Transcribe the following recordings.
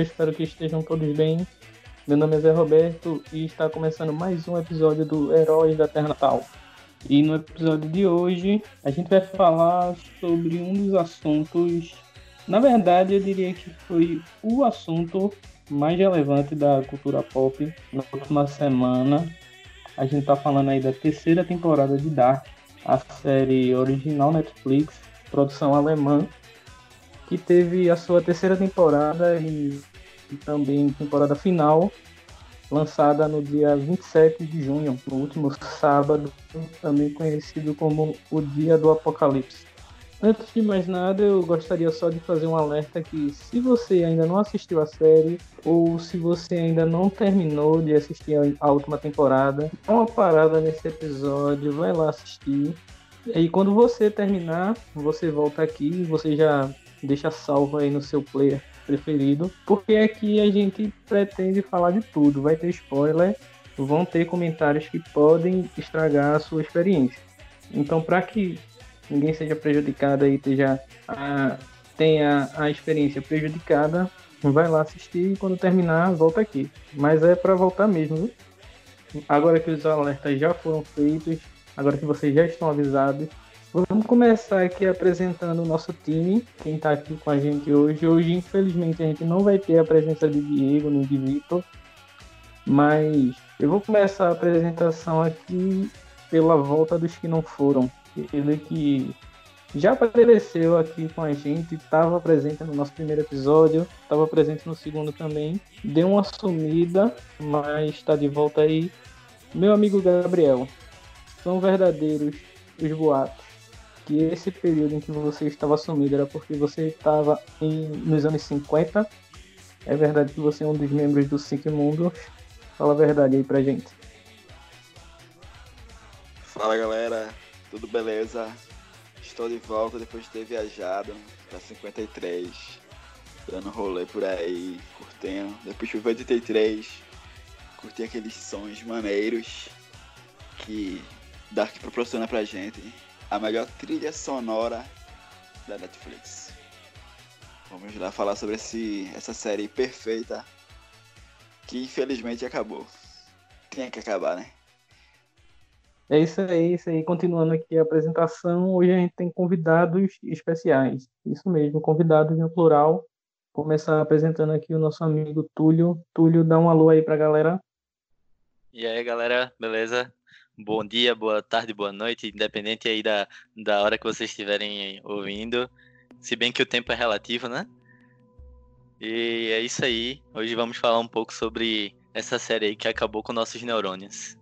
Eu espero que estejam todos bem. Meu nome é Zé Roberto e está começando mais um episódio do Heróis da Terra Natal. E no episódio de hoje a gente vai falar sobre um dos assuntos, na verdade eu diria que foi o assunto mais relevante da cultura pop na última semana. A gente está falando aí da terceira temporada de Dark, a série original Netflix, produção alemã, que teve a sua terceira temporada e, e também temporada final, lançada no dia 27 de junho, no último sábado, também conhecido como o Dia do Apocalipse. Antes de mais nada, eu gostaria só de fazer um alerta que se você ainda não assistiu a série ou se você ainda não terminou de assistir a última temporada, dá uma parada nesse episódio, vai lá assistir. E quando você terminar, você volta aqui e você já deixa salvo aí no seu player preferido, porque aqui a gente pretende falar de tudo, vai ter spoiler, vão ter comentários que podem estragar a sua experiência. Então, para que ninguém seja prejudicado e esteja a, tenha a experiência prejudicada, vai lá assistir e quando terminar, volta aqui. Mas é para voltar mesmo, viu? Agora que os alertas já foram feitos, agora que vocês já estão avisados, vamos começar aqui apresentando o nosso time, quem está aqui com a gente hoje. Hoje, infelizmente, a gente não vai ter a presença de Diego nem de Vitor, mas eu vou começar a apresentação aqui pela volta dos que não foram ele que já apareceu aqui com a gente, estava presente no nosso primeiro episódio, estava presente no segundo também. Deu uma sumida, mas está de volta aí. Meu amigo Gabriel, são verdadeiros os boatos que esse período em que você estava sumido era porque você estava nos anos 50. É verdade que você é um dos membros do Cinco Mundos. Fala a verdade aí pra gente. Fala galera, tudo beleza? Estou de volta depois de ter viajado para 53, dando rolê por aí, curtindo. Depois de 83, curti aqueles sons maneiros que Dark proporciona pra gente. A melhor trilha sonora da Netflix. Vamos lá falar sobre esse, essa série perfeita que infelizmente acabou. Tinha que acabar, né? É isso aí, isso aí. Continuando aqui a apresentação, hoje a gente tem convidados especiais. Isso mesmo, convidados no plural. Vou começar apresentando aqui o nosso amigo Túlio. Túlio, dá um alô aí pra galera. E aí, galera, beleza? Bom dia, boa tarde, boa noite, independente aí da, da hora que vocês estiverem ouvindo. Se bem que o tempo é relativo, né? E é isso aí. Hoje vamos falar um pouco sobre essa série aí que acabou com nossos neurônios.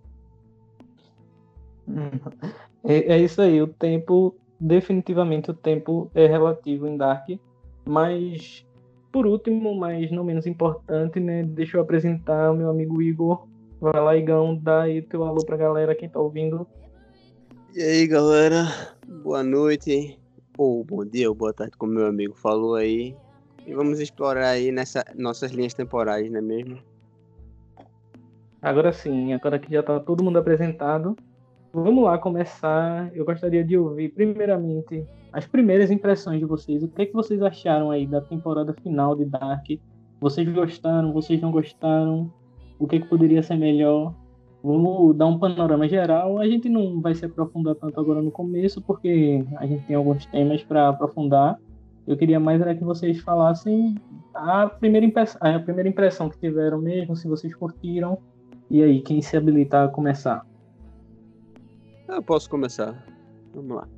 É, é isso aí, o tempo, definitivamente o tempo é relativo em Dark, mas por último, mas não menos importante, né, deixa eu apresentar o meu amigo Igor. Vai lá, Igão, dá aí teu alô pra galera, quem tá ouvindo. E aí, galera, boa noite, ou bom dia, ou boa tarde, como meu amigo falou aí. E vamos explorar aí nessa nossas linhas temporais, não é mesmo? Agora sim, agora que já tá todo mundo apresentado, Vamos lá começar. Eu gostaria de ouvir, primeiramente, as primeiras impressões de vocês. O que, é que vocês acharam aí da temporada final de Dark? Vocês gostaram? Vocês não gostaram? O que, que poderia ser melhor? Vamos dar um panorama geral. A gente não vai se aprofundar tanto agora no começo, porque a gente tem alguns temas para aprofundar. Eu queria mais era que vocês falassem a primeira, impressão, a primeira impressão que tiveram mesmo, se vocês curtiram. E aí, quem se habilitar a começar? Eu posso começar. Vamos lá.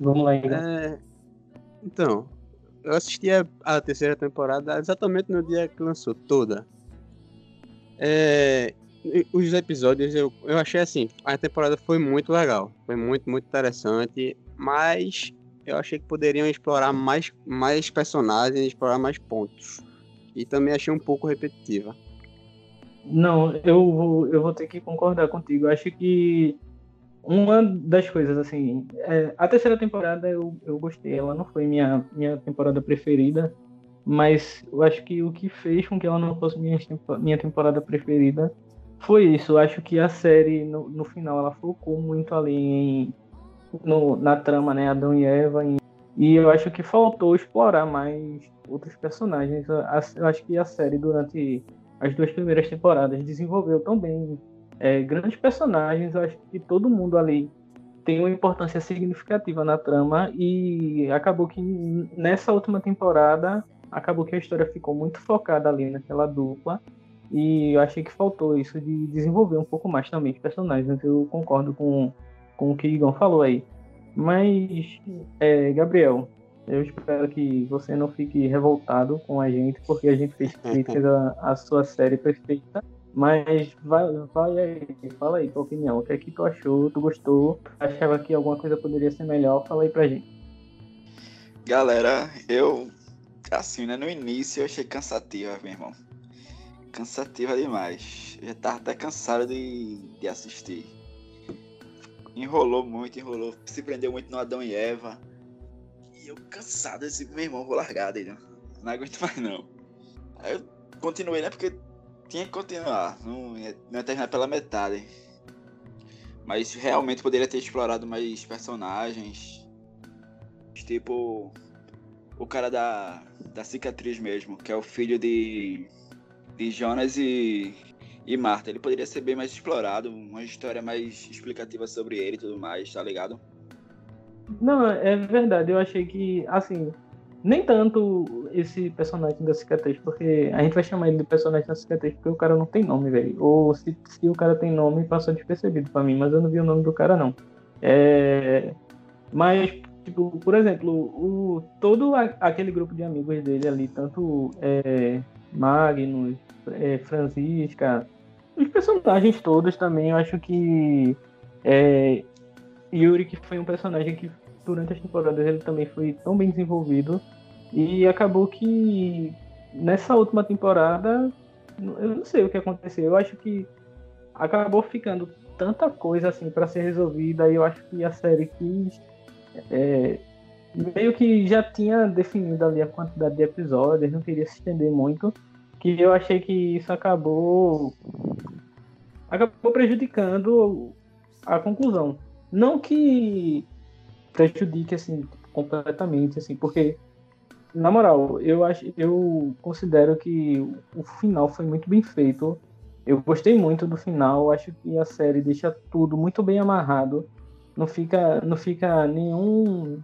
Vamos lá, então. É... Então, eu assisti a, a, terceira temporada exatamente no dia que lançou, toda. É... Os episódios, eu, eu achei assim, a temporada foi muito legal. Foi muito, muito interessante. Mas eu achei que poderiam explorar mais, mais personagens, explorar mais pontos. E também achei um pouco repetitiva. Não, eu vou, eu vou ter que concordar contigo. Eu acho que uma das coisas, assim, é, a terceira temporada eu, eu gostei, ela não foi minha, minha temporada preferida, mas eu acho que o que fez com que ela não fosse minha, minha temporada preferida foi isso. Eu acho que a série, no, no final, ela focou muito ali em, no, na trama, né? Adão e Eva, em, E eu acho que faltou explorar mais outros personagens. Eu acho que a série, durante as duas primeiras temporadas, desenvolveu também é, grandes personagens. Eu acho que todo mundo ali tem uma importância significativa na trama e acabou que nessa última temporada acabou que a história ficou muito focada ali naquela dupla e eu achei que faltou isso de desenvolver um pouco mais também os personagens. Eu concordo com, com o que o Igor falou aí. Mas, é, Gabriel, eu espero que você não fique revoltado com a gente, porque a gente fez críticas à, sua série perfeita. Mas vai, vai aí, fala aí tua opinião. O que é que tu achou? Tu gostou? Achava que alguma coisa poderia ser melhor? Fala aí pra gente. Galera, eu assim, né? No início eu achei cansativa, meu irmão. Cansativa demais. Eu já tava até cansado de, de assistir. Enrolou muito, enrolou. Se prendeu muito no Adão e Eva. E eu cansado, assim, meu irmão, vou largar dele. Não aguento mais não. Aí eu continuei, né? Porque tinha que continuar, não ia, não ia terminar pela metade. Mas realmente poderia ter explorado mais personagens. Tipo. O cara da, da cicatriz mesmo, que é o filho de, de Jonas e, e Marta. Ele poderia ser bem mais explorado, uma história mais explicativa sobre ele e tudo mais, tá ligado? Não, é verdade. Eu achei que, assim, nem tanto esse personagem da cicatriz, porque a gente vai chamar ele de personagem da cicatriz porque o cara não tem nome, velho. Ou se, se o cara tem nome, passou despercebido pra mim, mas eu não vi o nome do cara, não. É... Mas, tipo, por exemplo, o, todo a, aquele grupo de amigos dele ali, tanto é, Magnus, é, Francisca, os personagens todos também, eu acho que é, Yuri, que foi um personagem que durante as temporadas ele também foi tão bem desenvolvido. E acabou que nessa última temporada, eu não sei o que aconteceu. Eu acho que acabou ficando tanta coisa assim para ser resolvida. E eu acho que a série quis. É, meio que já tinha definido ali a quantidade de episódios, não queria se estender muito. Que eu achei que isso acabou. acabou prejudicando a conclusão. Não que prejudique assim completamente assim, porque na moral, eu acho eu considero que o final foi muito bem feito. Eu gostei muito do final, acho que a série deixa tudo muito bem amarrado. Não fica não fica nenhum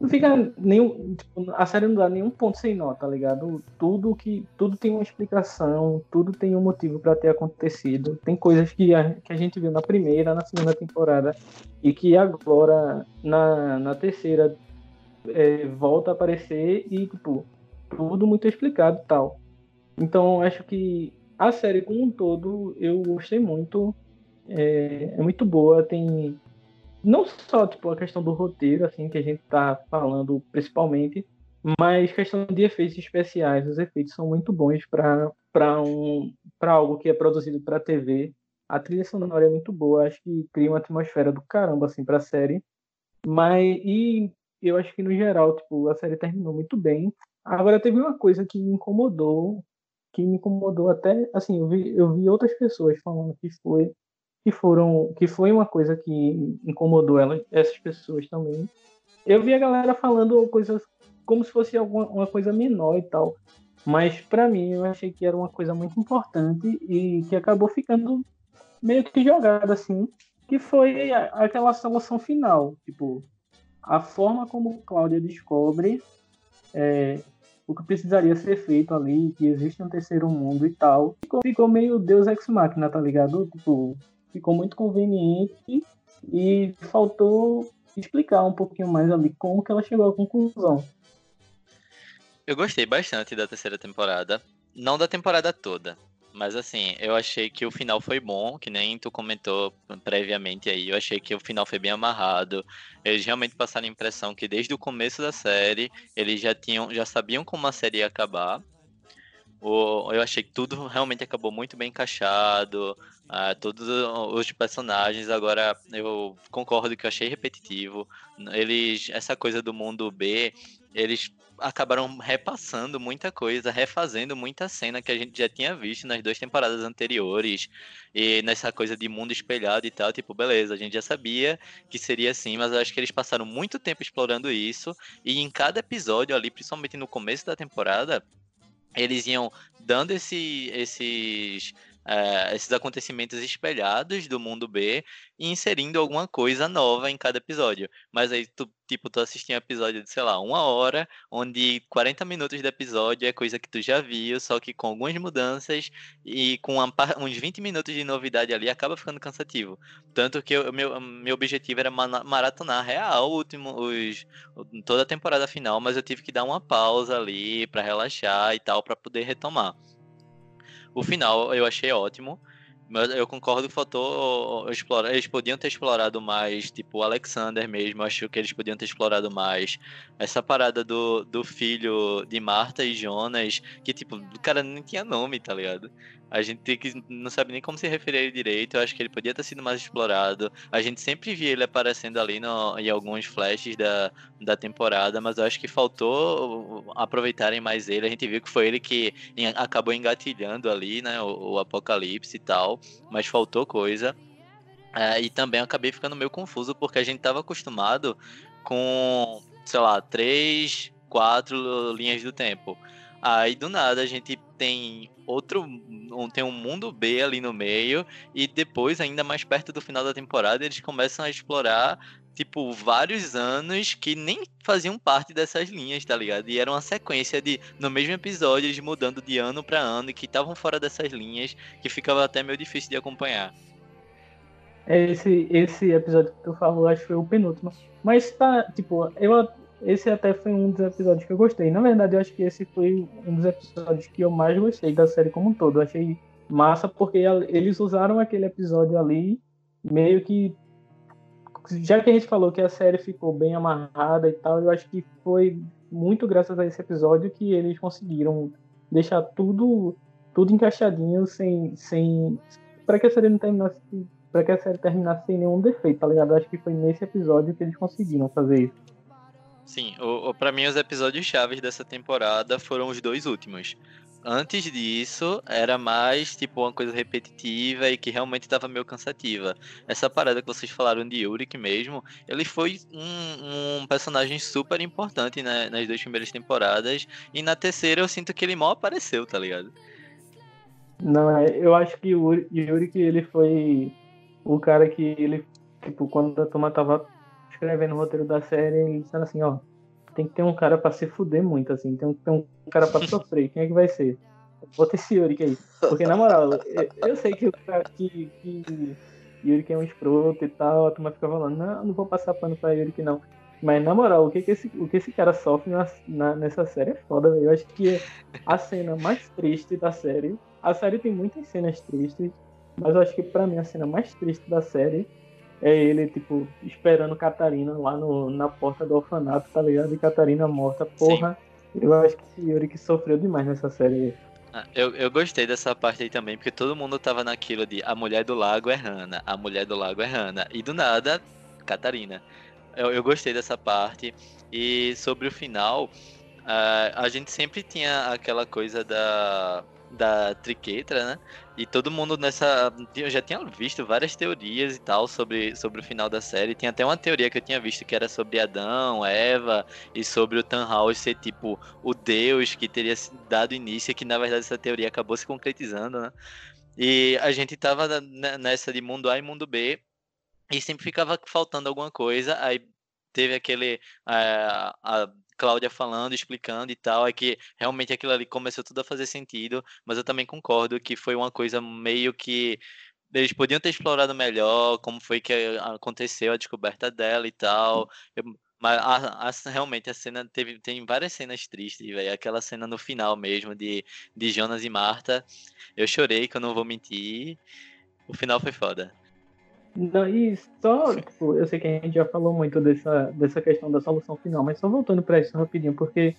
não fica nenhum. Tipo, a série não dá nenhum ponto sem nota, tá ligado? Tudo que. Tudo tem uma explicação, tudo tem um motivo para ter acontecido. Tem coisas que a, que a gente viu na primeira, na segunda temporada, e que agora, na, na terceira, é, volta a aparecer e, tipo, tudo muito explicado tal. Então, acho que a série como um todo eu gostei muito. É, é muito boa, tem não só tipo a questão do roteiro assim que a gente tá falando principalmente, mas questão de efeitos especiais, os efeitos são muito bons para para um para algo que é produzido para TV. A trilha sonora é muito boa, acho que cria uma atmosfera do caramba assim para a série. Mas e eu acho que no geral, tipo, a série terminou muito bem. Agora teve uma coisa que me incomodou, que me incomodou até, assim, eu vi, eu vi outras pessoas falando que foi que foram que foi uma coisa que incomodou ela, essas pessoas também. Eu vi a galera falando coisas como se fosse alguma uma coisa menor e tal, mas para mim eu achei que era uma coisa muito importante e que acabou ficando meio que jogada assim, que foi aquela solução final, tipo a forma como Cláudia descobre é, o que precisaria ser feito ali, que existe um terceiro mundo e tal. Ficou, meio Deus Ex Machina, tá ligado? Tipo, ficou muito conveniente e faltou explicar um pouquinho mais ali como que ela chegou à conclusão. Eu gostei bastante da terceira temporada, não da temporada toda, mas assim, eu achei que o final foi bom, que nem tu comentou previamente aí. Eu achei que o final foi bem amarrado. Eles realmente passaram a impressão que desde o começo da série eles já tinham, já sabiam como a série ia acabar. O, eu achei que tudo realmente acabou muito bem encaixado. Uh, todos os personagens, agora eu concordo que eu achei repetitivo. Eles, essa coisa do mundo B, eles acabaram repassando muita coisa, refazendo muita cena que a gente já tinha visto nas duas temporadas anteriores. E nessa coisa de mundo espelhado e tal, tipo, beleza, a gente já sabia que seria assim, mas eu acho que eles passaram muito tempo explorando isso. E em cada episódio ali, principalmente no começo da temporada, eles iam dando esse, esses é, esses acontecimentos espelhados do mundo B e inserindo alguma coisa nova em cada episódio. Mas aí, tu, tipo, tu assistia um episódio de, sei lá, uma hora, onde 40 minutos do episódio é coisa que tu já viu, só que com algumas mudanças e com uma, uns 20 minutos de novidade ali, acaba ficando cansativo. Tanto que o meu, meu objetivo era maratonar real último, os, toda a temporada final, mas eu tive que dar uma pausa ali para relaxar e tal, para poder retomar. O final eu achei ótimo. Mas eu concordo que faltou explorar. Eles podiam ter explorado mais, tipo, o Alexander mesmo. Eu acho que eles podiam ter explorado mais essa parada do, do filho de Marta e Jonas, que, tipo, o cara nem tinha nome, tá ligado? A gente que não sabe nem como se referir a ele direito. Eu acho que ele podia ter sido mais explorado. A gente sempre via ele aparecendo ali no, em alguns flashes da, da temporada, mas eu acho que faltou aproveitarem mais ele. A gente viu que foi ele que acabou engatilhando ali, né? O, o apocalipse e tal. Mas faltou coisa. É, e também acabei ficando meio confuso porque a gente estava acostumado com, sei lá, três, quatro linhas do tempo. Aí do nada a gente tem outro. Tem um mundo B ali no meio. E depois, ainda mais perto do final da temporada, eles começam a explorar, tipo, vários anos que nem faziam parte dessas linhas, tá ligado? E era uma sequência de, no mesmo episódio, eles mudando de ano para ano, que estavam fora dessas linhas, que ficava até meio difícil de acompanhar. Esse, esse episódio que tu falou, acho que foi o penúltimo. Mas tá, tipo, eu esse até foi um dos episódios que eu gostei. Na verdade, eu acho que esse foi um dos episódios que eu mais gostei da série como um todo. Eu achei massa porque eles usaram aquele episódio ali meio que já que a gente falou que a série ficou bem amarrada e tal, eu acho que foi muito graças a esse episódio que eles conseguiram deixar tudo tudo encaixadinho sem sem para que a série não terminasse para que a série terminasse sem nenhum defeito, tá ligado? Eu acho que foi nesse episódio que eles conseguiram fazer isso. Sim, o, o, pra mim os episódios chaves dessa temporada foram os dois últimos. Antes disso, era mais tipo uma coisa repetitiva e que realmente estava meio cansativa. Essa parada que vocês falaram de Yurik mesmo, ele foi um, um personagem super importante né, nas duas primeiras temporadas. E na terceira eu sinto que ele mal apareceu, tá ligado? Não, é, eu acho que o Yurik ele foi o cara que ele, tipo, quando a turma tava escrevendo o roteiro da série, ele dizendo assim, ó, tem que ter um cara pra se fuder muito, assim, tem que ter um cara pra sofrer. Quem é que vai ser? Bota esse Yurik aí. Porque, na moral, eu, sei que, que, que Yurik é um escroto e tal, a turma fica falando, não, não vou passar pano pra Yurik, não. Mas, na moral, o que, que, esse, o que esse cara sofre na, na, nessa série é foda, velho. Eu acho que a cena mais triste da série. A série tem muitas cenas tristes, mas eu acho que pra mim a cena mais triste da série é ele, tipo, esperando Catarina lá no, na porta do orfanato, tá ligado? E Catarina morta. Porra, Sim. eu acho que Yuri que sofreu demais nessa série. Ah, eu, eu gostei dessa parte aí também, porque todo mundo tava naquilo de a mulher do lago é Hannah, a mulher do lago é Hannah. E do nada, Catarina. Eu, eu gostei dessa parte. E sobre o final, uh, a gente sempre tinha aquela coisa da da Triquetra, né? E todo mundo nessa. Eu já tinha visto várias teorias e tal sobre, sobre o final da série. Tinha até uma teoria que eu tinha visto que era sobre Adão, Eva e sobre o Tannhaus ser tipo o Deus que teria dado início, que na verdade essa teoria acabou se concretizando, né? E a gente tava nessa de mundo A e mundo B. E sempre ficava faltando alguma coisa. Aí teve aquele. Uh, a Cláudia falando, explicando e tal, é que realmente aquilo ali começou tudo a fazer sentido, mas eu também concordo que foi uma coisa meio que eles podiam ter explorado melhor como foi que aconteceu a descoberta dela e tal. Mas a, a, realmente a cena teve tem várias cenas tristes, velho. Aquela cena no final mesmo de, de Jonas e Marta. Eu chorei, que eu não vou mentir. O final foi foda. Não, e só, tipo, eu sei que a gente já falou muito dessa, dessa questão da solução final, mas só voltando para isso rapidinho, porque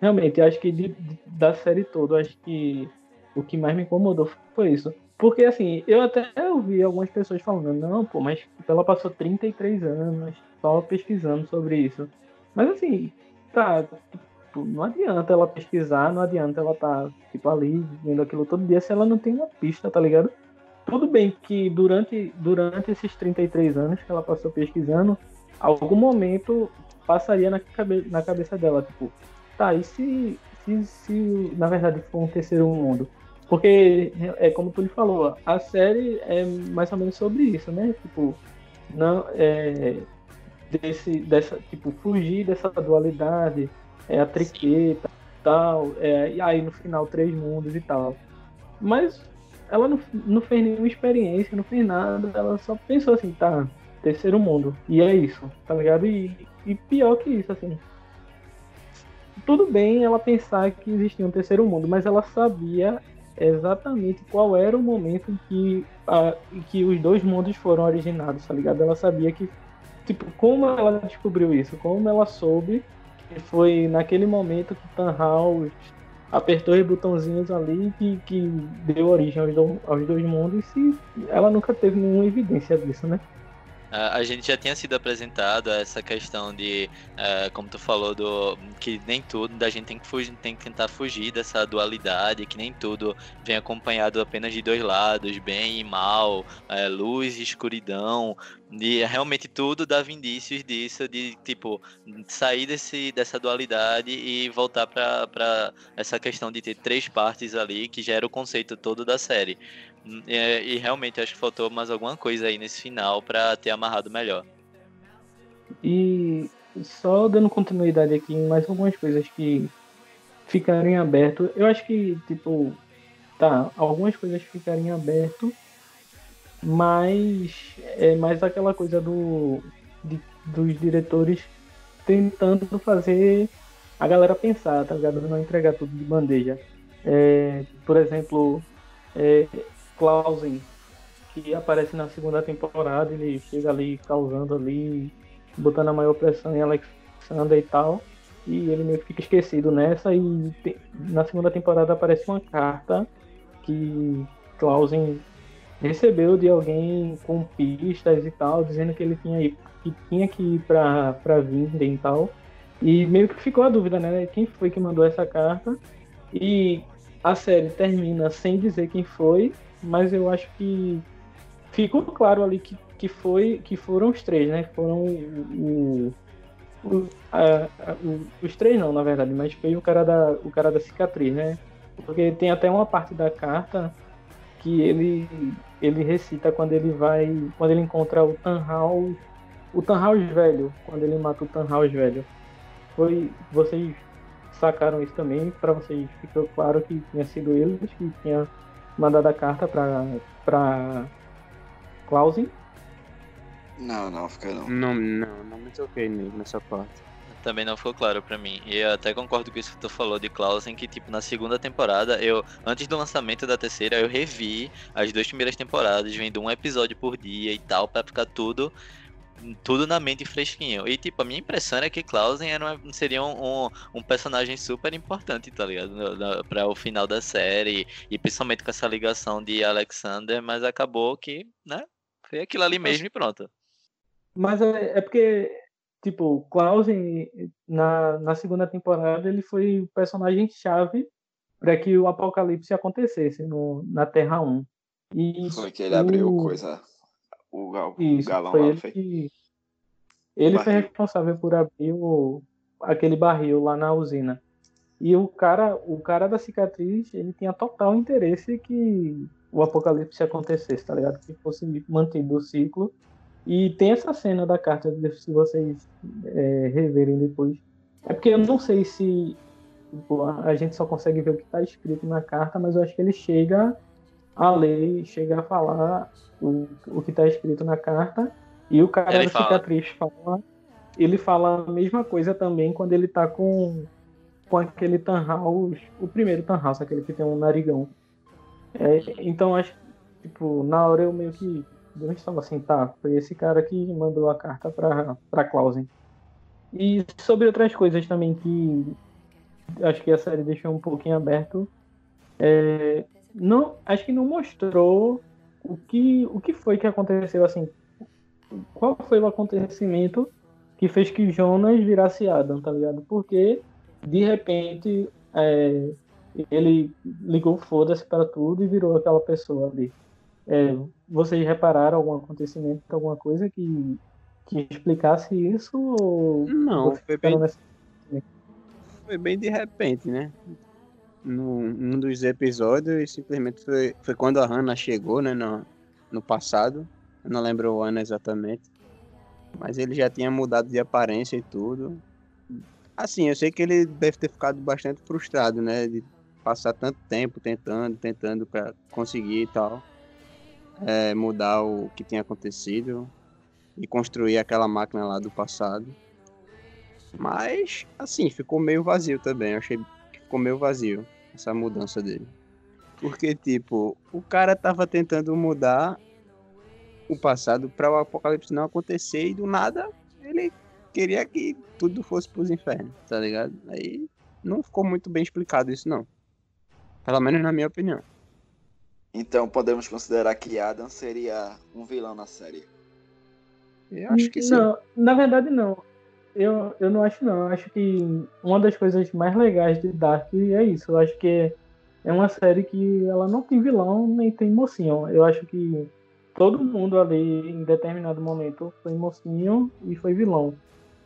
realmente acho que de, de, da série toda, acho que o que mais me incomodou foi isso. Porque assim, eu até ouvi algumas pessoas falando, não, pô, mas ela passou 33 anos só pesquisando sobre isso. Mas assim, tá, tipo, não adianta ela pesquisar, não adianta ela tá, tipo, ali, vendo aquilo todo dia se ela não tem uma pista, tá ligado? Tudo bem que durante, durante esses 33 anos que ela passou pesquisando, algum momento passaria na, cabe na cabeça dela, tipo, tá, e se, se, se na verdade for um terceiro mundo? Porque é como tu lhe falou, a série é mais ou menos sobre isso, né? Tipo, não é desse dessa tipo fugir dessa dualidade, é a triqueta, tal, é, e aí no final três mundos e tal. Mas ela não, não fez nenhuma experiência, não fez nada, ela só pensou assim, tá, terceiro mundo. E é isso, tá ligado? E, e pior que isso, assim. Tudo bem ela pensar que existia um terceiro mundo, mas ela sabia exatamente qual era o momento em que, a, em que os dois mundos foram originados, tá ligado? Ela sabia que, tipo, como ela descobriu isso, como ela soube que foi naquele momento que House apertou os botãozinhos ali que, que deu origem aos, do, aos dois mundos e ela nunca teve nenhuma evidência disso, né? A gente já tinha sido apresentado essa questão de, uh, como tu falou, do que nem tudo, da gente tem que, fugir, tem que tentar fugir dessa dualidade, que nem tudo vem acompanhado apenas de dois lados, bem e mal, uh, luz e escuridão, e realmente tudo dava indícios disso, de tipo, sair desse, dessa dualidade e voltar para essa questão de ter três partes ali, que já era o conceito todo da série. E, e realmente acho que faltou mais alguma coisa aí nesse final para ter amarrado melhor. E só dando continuidade aqui em mais algumas coisas que ficaram em aberto. Eu acho que, tipo, tá, algumas coisas ficaram em aberto, mas é mais aquela coisa do de, dos diretores tentando fazer a galera pensar, tá ligado? Não entregar tudo de bandeja. É, por exemplo, é, Clausen, que aparece na segunda temporada, ele chega ali causando ali, botando a maior pressão em Alexander e tal. E ele meio que fica esquecido nessa. E te, na segunda temporada aparece uma carta que Clausen recebeu de alguém com pistas e tal, dizendo que ele tinha, que, tinha que ir pra, pra Vinden e tal. E meio que ficou a dúvida, né? Quem foi que mandou essa carta? E a série termina sem dizer quem foi, mas eu acho que ficou claro ali que, que, foi, que foram os três, né? Foram o, o, a, a, o, os três não, na verdade, mas foi o cara da, o cara da cicatriz, né? Porque tem até uma parte da carta que ele ele recita quando ele vai quando ele encontra o Tanhaus o Tanhaus velho quando ele mata o Tanhaus velho foi vocês sacaram isso também para vocês ficou claro que tinha sido eles que tinha mandado a carta pra, pra Clausen? Não, não, fica não. Não, não, não me toquei nessa parte. Também não ficou claro para mim. E eu até concordo com isso que tu falou de Clausen, que tipo, na segunda temporada, eu, antes do lançamento da terceira, eu revi as duas primeiras temporadas, vendo um episódio por dia e tal, para ficar tudo tudo na mente fresquinho. E, tipo, a minha impressão é que Clausen era uma, seria um, um, um, personagem super importante, tá ligado? Para o final da série, e principalmente com essa ligação de Alexander, mas acabou que, né? Foi aquilo ali mesmo e pronto. Mas é, é porque, tipo, Clausen, na, na segunda temporada, ele foi o personagem-chave para que o apocalipse acontecesse no, na Terra 1. E foi que ele o... abriu coisa o, gal, Isso, galão foi lá, ele foi? Que... Ele foi responsável por abrir o, aquele barril lá na usina. E o cara, o cara da cicatriz, ele tinha total interesse que o apocalipse acontecesse, tá ligado? Que fosse mantido o ciclo. E tem essa cena da carta, se vocês é, reverem depois. É porque eu não sei se tipo, a gente só consegue ver o que está escrito na carta, mas eu acho que ele chega a ler, chega a falar o, o que está escrito na carta. E o cara ele da fala. cicatriz fala. Ele fala a mesma coisa também quando ele tá com, com aquele Tanhaus, o primeiro Tanhaus, aquele que tem um narigão. É, então acho tipo, na hora eu meio que eu estava assim, tá, foi esse cara que mandou a carta pra, pra Clausen. E sobre outras coisas também que acho que a série deixou um pouquinho aberto. É, não, acho que não mostrou o que, o que foi que aconteceu, assim, qual foi o acontecimento que fez que Jonas virasse Adam, tá ligado? Porque de repente é, ele ligou foda-se para tudo e virou aquela pessoa ali. É, vocês repararam algum acontecimento, alguma coisa que, que explicasse isso? Ou Não, foi bem, nessa... foi bem de repente, né? Num, dos episódios, simplesmente foi, foi quando a Hannah chegou, né? No, no passado. Eu não lembro o ano exatamente. Mas ele já tinha mudado de aparência e tudo. Assim, eu sei que ele deve ter ficado bastante frustrado, né? De passar tanto tempo tentando, tentando para conseguir e tal é, mudar o que tinha acontecido e construir aquela máquina lá do passado. Mas, assim, ficou meio vazio também. Eu achei que ficou meio vazio essa mudança dele. Porque, tipo, o cara tava tentando mudar o passado para o apocalipse não acontecer e do nada ele queria que tudo fosse pros infernos, tá ligado? Aí não ficou muito bem explicado isso, não. Pelo menos na minha opinião. Então podemos considerar que Adam seria um vilão na série. Eu acho que sim. Não, na verdade não. Eu, eu não acho não. Eu acho que uma das coisas mais legais de Dark é isso. Eu acho que é uma série que ela não tem vilão nem tem mocinho. Eu acho que todo mundo ali em determinado momento foi mocinho e foi vilão.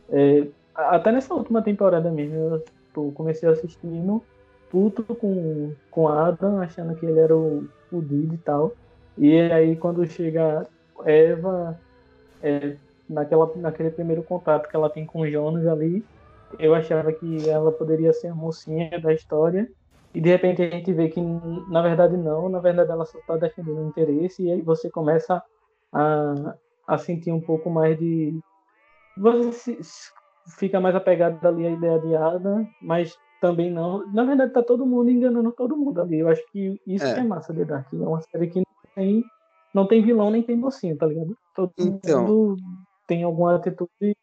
É, até nessa última temporada mesmo, eu comecei assistindo puto com, com Adam, achando que ele era o fudido e tal. E aí quando chega Eva, é, naquela, naquele primeiro contato que ela tem com Jonas ali, eu achava que ela poderia ser a mocinha da história. E de repente a gente vê que na verdade não, na verdade ela só está defendendo o interesse, e aí você começa a, a sentir um pouco mais de. Você se, fica mais apegado ali à ideia de Ada, mas também não. Na verdade, tá todo mundo enganando todo mundo ali. Eu acho que isso é, é massa de Dark. É uma série que não tem, não tem vilão nem tem mocinho, tá ligado? Todo então... mundo tem alguma atitude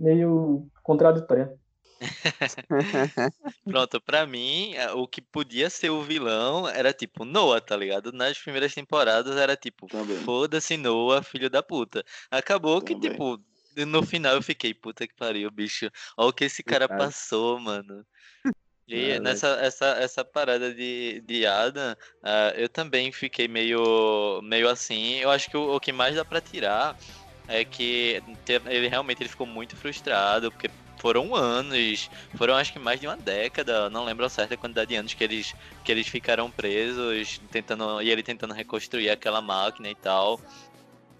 meio contraditória. Pronto, pra mim, é, o que podia ser o vilão era tipo Noah, tá ligado? Nas primeiras temporadas era tipo, foda-se Noah, filho da puta. Acabou que, Também. tipo, no final eu fiquei, puta que pariu, bicho. Olha o que esse cara passou, mano. E é, nessa essa, essa parada de, de Adam, uh, eu também fiquei meio, meio assim. Eu acho que o, o que mais dá para tirar é que ele realmente ele ficou muito frustrado, porque foram anos, foram acho que mais de uma década, não lembro a certa quantidade de anos que eles, que eles ficaram presos, tentando e ele tentando reconstruir aquela máquina e tal.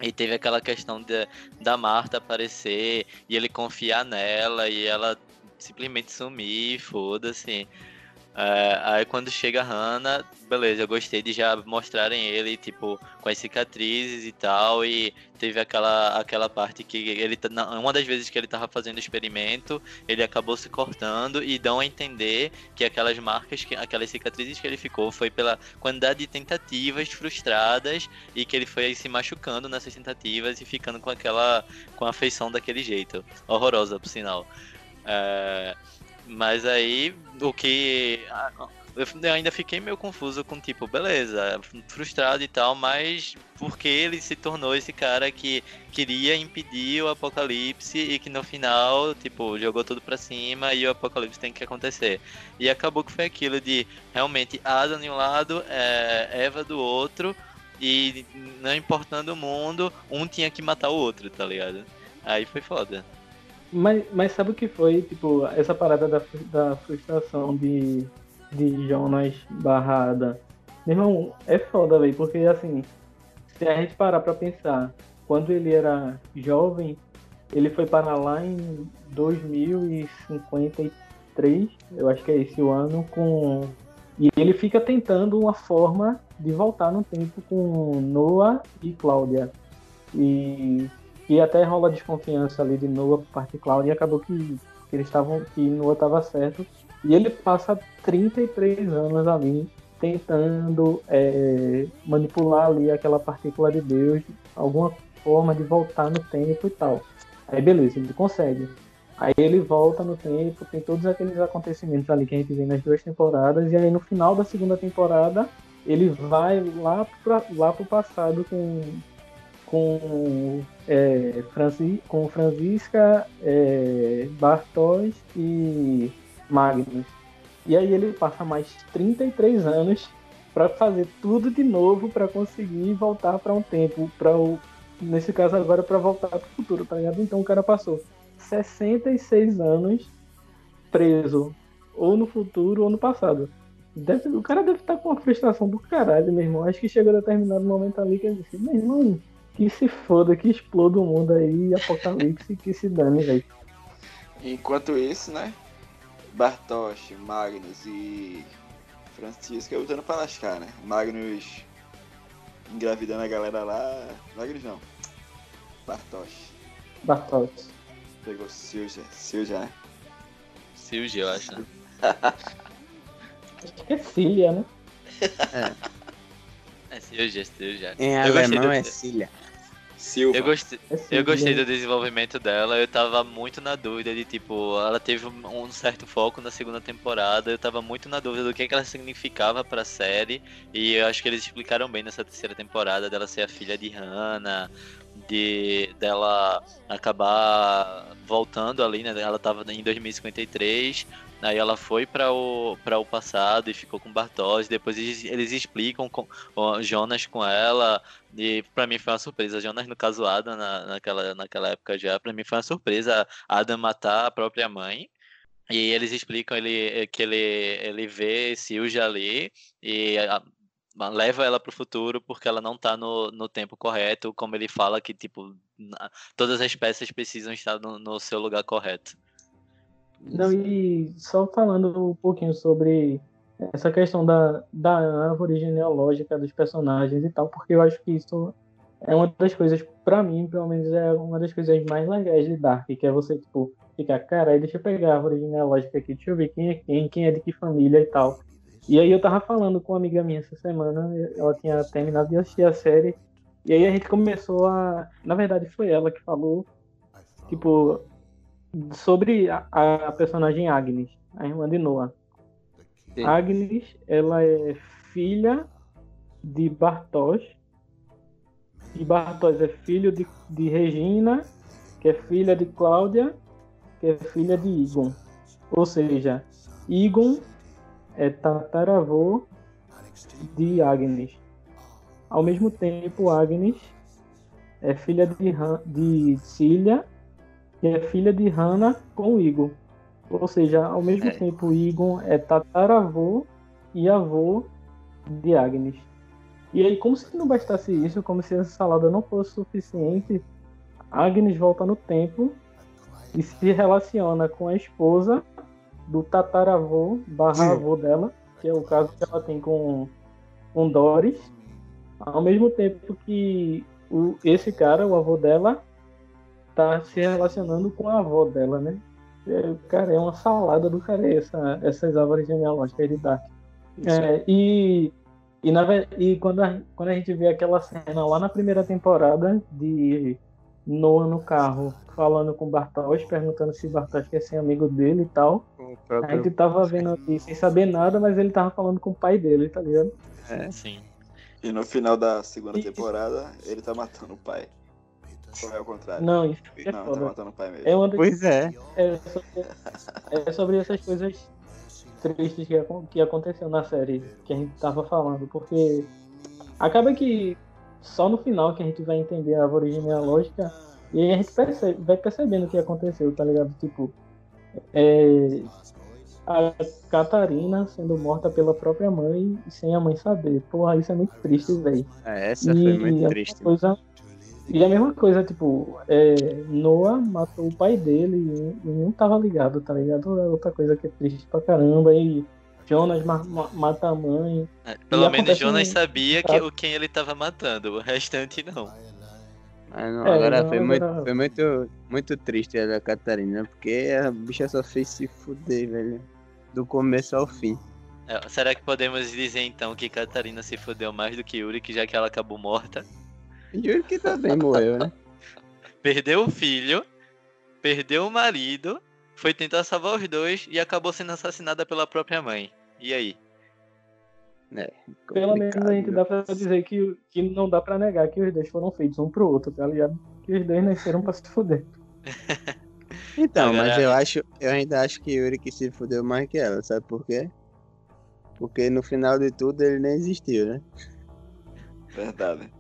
E teve aquela questão de, da Marta aparecer e ele confiar nela e ela simplesmente sumir, foda-se. É, aí quando chega a Hannah, beleza, eu gostei de já mostrarem ele, tipo, com as cicatrizes e tal, e teve aquela, aquela parte que ele, uma das vezes que ele tava fazendo o experimento, ele acabou se cortando e dão a entender que aquelas marcas, que, aquelas cicatrizes que ele ficou foi pela quantidade de tentativas frustradas e que ele foi se machucando nessas tentativas e ficando com aquela, com a feição daquele jeito, horrorosa, por sinal. É, mas aí, o que. Eu ainda fiquei meio confuso com, tipo, beleza, frustrado e tal, mas porque ele se tornou esse cara que queria impedir o apocalipse e que no final, tipo, jogou tudo pra cima e o apocalipse tem que acontecer. E acabou que foi aquilo de realmente Adam de um lado, é, Eva do outro, e não importando o mundo, um tinha que matar o outro, tá ligado? Aí foi foda. Mas, mas sabe o que foi, tipo, essa parada da, da frustração de, de Jonas barrada? Meu irmão, é foda, velho, porque assim, se a gente parar pra pensar, quando ele era jovem, ele foi para lá em 2053, eu acho que é esse o ano, com. E ele fica tentando uma forma de voltar no tempo com Noah e Cláudia. E e até rola desconfiança ali de Noah por parte de Cloud e acabou que, que eles estavam que Noah estava certo. E ele passa 33 anos ali tentando é, manipular ali aquela partícula de Deus alguma forma de voltar no tempo e tal. Aí beleza ele consegue. Aí ele volta no tempo tem todos aqueles acontecimentos ali que a gente vê nas duas temporadas e aí no final da segunda temporada ele vai lá para lá pro passado com com, é, Franci, com Francisca, é, Bartos e Magnus. E aí ele passa mais 33 anos para fazer tudo de novo para conseguir voltar para um tempo, para o nesse caso agora para voltar para o futuro, tá ligado? Então o cara passou 66 anos preso, ou no futuro ou no passado. Deve, o cara deve estar com uma frustração do caralho, meu irmão. Acho que chegou a determinado momento ali que ele disse, meu irmão, que se foda, que exploda o mundo aí, apocalipse, que se dane, velho. Enquanto isso, né? Bartosz, Magnus e Francisca lutando pra lascar, né? Magnus engravidando a galera lá. Magnus não. Bartosz. Bartosz. Pegou Silja. Silja, né? Silja, eu acho, né? Acho que é Cília, né? É Silja, Silja. Em Eu alemão é Cília. Silva. Eu gostei, É eu gostei do desenvolvimento dela, eu tava muito na dúvida de, tipo, ela teve um um certo foco na segunda temporada, eu tava muito na dúvida do que, que ela significava pra série, e eu acho que eles explicaram bem nessa terceira temporada dela ser a filha de Hannah, de dela acabar voltando ali, né? Ela tava em 2053, aí ela foi para o para o passado e ficou com Bartos, depois eles, eles explicam com o Jonas com ela, e pra mim foi uma surpresa. Jonas, no caso, Adam, na, naquela, naquela época já, pra mim foi uma surpresa Adam matar a própria mãe. E eles explicam ele, que ele, ele vê Silja ali e a- leva ela pro futuro porque ela não tá no, no tempo correto, como ele fala que, tipo, todas as peças precisam estar no, no seu lugar correto. Não, e só falando um pouquinho sobre essa questão da, da árvore genealógica dos personagens e tal, porque eu acho que isso é uma das coisas, pra mim, pelo menos, é uma das coisas mais legais de Dark, que é você, tipo, ficar, cara, deixa eu pegar a árvore genealógica aqui, deixa eu ver quem é quem, quem é de que família e tal. E aí eu tava falando com uma amiga minha essa semana, ela tinha terminado de assistir a série, e aí a gente começou a. Na verdade, foi ela que falou, tipo, sobre a, a personagem Agnes, a irmã de Noah. Sim. Agnes, ela é filha de Bartosz. E Bartosz é filho de, de Regina, que é filha de Cláudia, que é filha de Igon. Ou seja, Igon é tataravô de Agnes. Ao mesmo tempo, Agnes é filha de, Han- de Cília, que é filha de Hannah com Igor. Ou seja, ao mesmo É. tempo, Igor é tataravô e avô de Agnes. E aí, como se não bastasse isso, como se essa salada não fosse suficiente, Agnes volta no tempo e se relaciona com a esposa do tataravô barra avô dela, que é o caso que ela tem com, com Doris, ao mesmo tempo que o, esse cara, o avô dela, tá se relacionando com a avó dela, né? É, cara, é uma salada do cara essa, essas árvores genealógicas de Dark. É, e e, na, e quando, a, quando a gente vê aquela cena lá na primeira temporada de Noah no carro falando com Bartosz, perguntando se Bartosz quer ser amigo dele e tal. O A próprio... gente tava vendo aqui sem saber nada, mas ele tava falando com o pai dele, tá ligado? É. Sim. E no final da segunda temporada, ele tá matando o pai. Ou é o contrário? Não, isso é Não, tá foda. matando o pai mesmo. É uma Pois é. é sobre, é sobre essas coisas tristes que, que aconteceu na série que a gente tava falando, porque acaba que só no final que a gente vai entender a árvore genealógica e aí a gente percebe, vai percebendo o que aconteceu, tá ligado? Tipo, é, a Catarina sendo morta pela própria mãe e sem a mãe saber. Porra, isso é muito triste, velho. É, Essa foi muito mesma triste. Coisa, e a mesma coisa, tipo, é, Noah matou o pai dele e, e não tava ligado, tá ligado? É outra coisa que é triste pra caramba. E Jonas ma- ma- mata a mãe. É, Pelo menos Jonas um- sabia que, o quem ele tava matando, o restante não. Ah, não, É, agora não, foi, agora- Muito, foi muito, muito triste a da Catarina, porque a bicha só fez se fuder, velho. Do começo ao fim. É, será que podemos dizer então que Catarina se fudeu mais do que Yuri, que já que ela acabou morta? Juro que também morreu, né? Perdeu o filho, perdeu o marido, foi tentar salvar os dois e acabou sendo assassinada pela própria mãe. E aí? É, Pelo menos a gente dá pra dizer que, que não dá pra negar que os dois foram feitos um pro outro, tá ligado? Que os dois nasceram pra se fuder. Então, mas Agora- eu acho, eu ainda acho que Yuri que se fudeu mais que ela, sabe por quê? Porque no final de tudo ele nem existiu, né? Verdade.